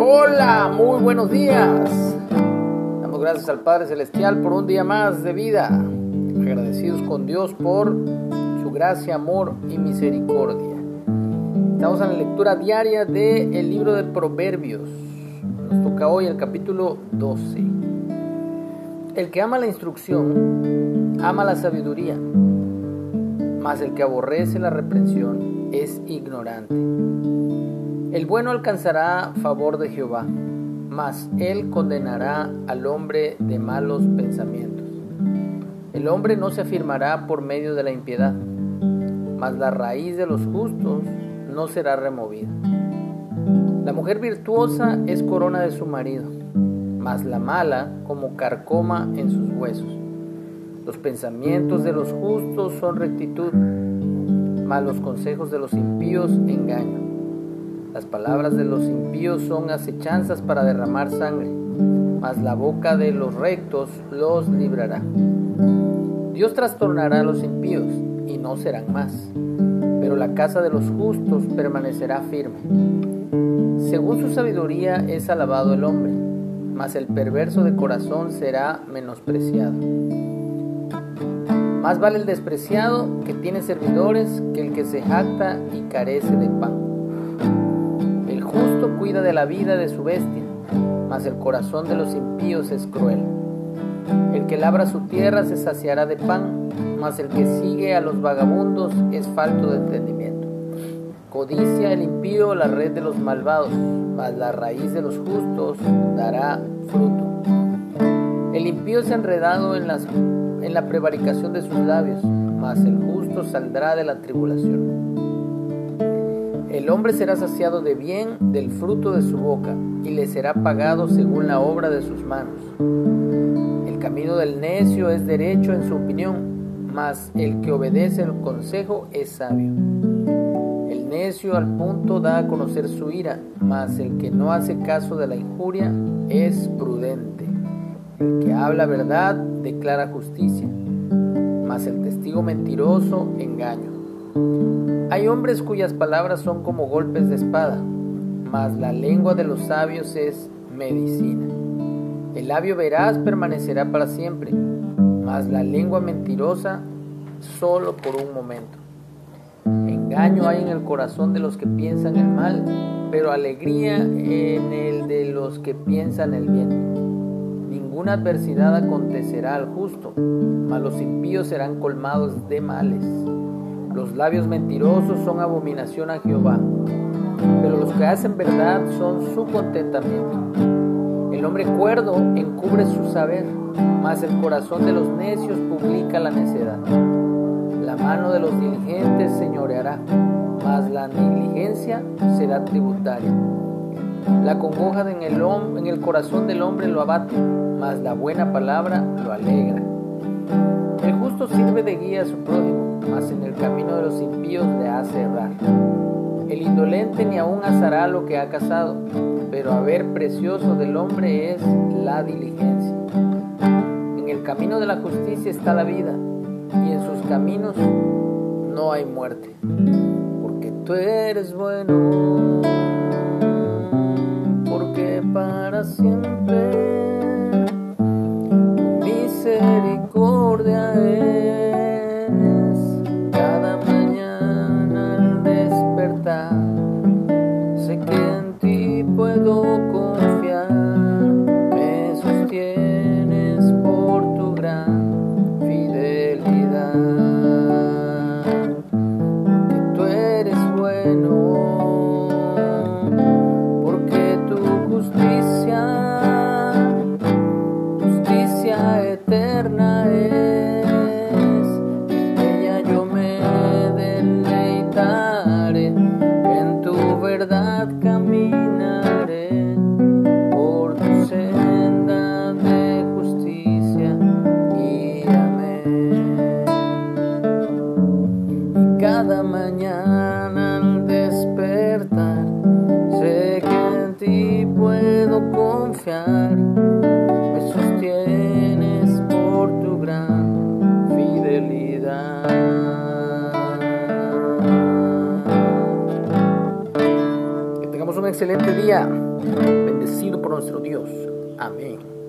Hola, muy buenos días. Damos gracias al Padre Celestial por un día más de vida. Agradecidos con Dios por su gracia, amor y misericordia. Estamos en la lectura diaria del libro de Proverbios. Nos toca hoy el capítulo 12. El que ama la instrucción, ama la sabiduría, mas el que aborrece la reprensión es ignorante. El bueno alcanzará favor de Jehová, mas él condenará al hombre de malos pensamientos. El hombre no se afirmará por medio de la impiedad, mas la raíz de los justos no será removida. La mujer virtuosa es corona de su marido, mas la mala como carcoma en sus huesos. Los pensamientos de los justos son rectitud, mas los consejos de los impíos engaño. Las palabras de los impíos son acechanzas para derramar sangre, mas la boca de los rectos los librará. Dios trastornará a los impíos y no serán más, pero la casa de los justos permanecerá firme. Según su sabiduría es alabado el hombre, mas el perverso de corazón será menospreciado. Más vale el despreciado que tiene servidores que el que se jacta y carece de pan cuida de la vida de su bestia, mas el corazón de los impíos es cruel. El que labra su tierra se saciará de pan, mas el que sigue a los vagabundos es falto de entendimiento. Codicia el impío la red de los malvados, mas la raíz de los justos dará fruto. El impío es enredado en la prevaricación de sus labios, mas el justo saldrá de la tribulación. El hombre será saciado de bien del fruto de su boca, y le será pagado según la obra de sus manos. El camino del necio es derecho en su opinión, mas el que obedece el consejo es sabio. El necio al punto da a conocer su ira, mas el que no hace caso de la injuria es prudente. El que habla verdad declara justicia, mas el testigo mentiroso engaño. Hay hombres cuyas palabras son como golpes de espada, mas la lengua de los sabios es medicina. El labio veraz permanecerá para siempre, mas la lengua mentirosa solo por un momento. Engaño hay en el corazón de los que piensan el mal, pero alegría en el de los que piensan el bien. Ninguna adversidad acontecerá al justo, mas los impíos serán colmados de males. Los labios mentirosos son abominación a Jehová, pero los que hacen verdad son su contentamiento. El hombre cuerdo encubre su saber, mas el corazón de los necios publica la necedad. La mano de los diligentes señoreará, mas la negligencia será tributaria. La congoja en el, en el corazón del hombre lo abate, mas la buena palabra lo alegra. El justo sirve de guía a su prójimo, mas en el camino de los impíos le hace errar. El indolente ni aún asará lo que ha cazado, pero haber precioso del hombre es la diligencia. En el camino de la justicia está la vida, y en sus caminos no hay muerte, porque tú eres bueno, porque para siempre puedo confiar, me sostienes por tu gran fidelidad. Que tengamos un excelente día, bendecido por nuestro Dios. Amén.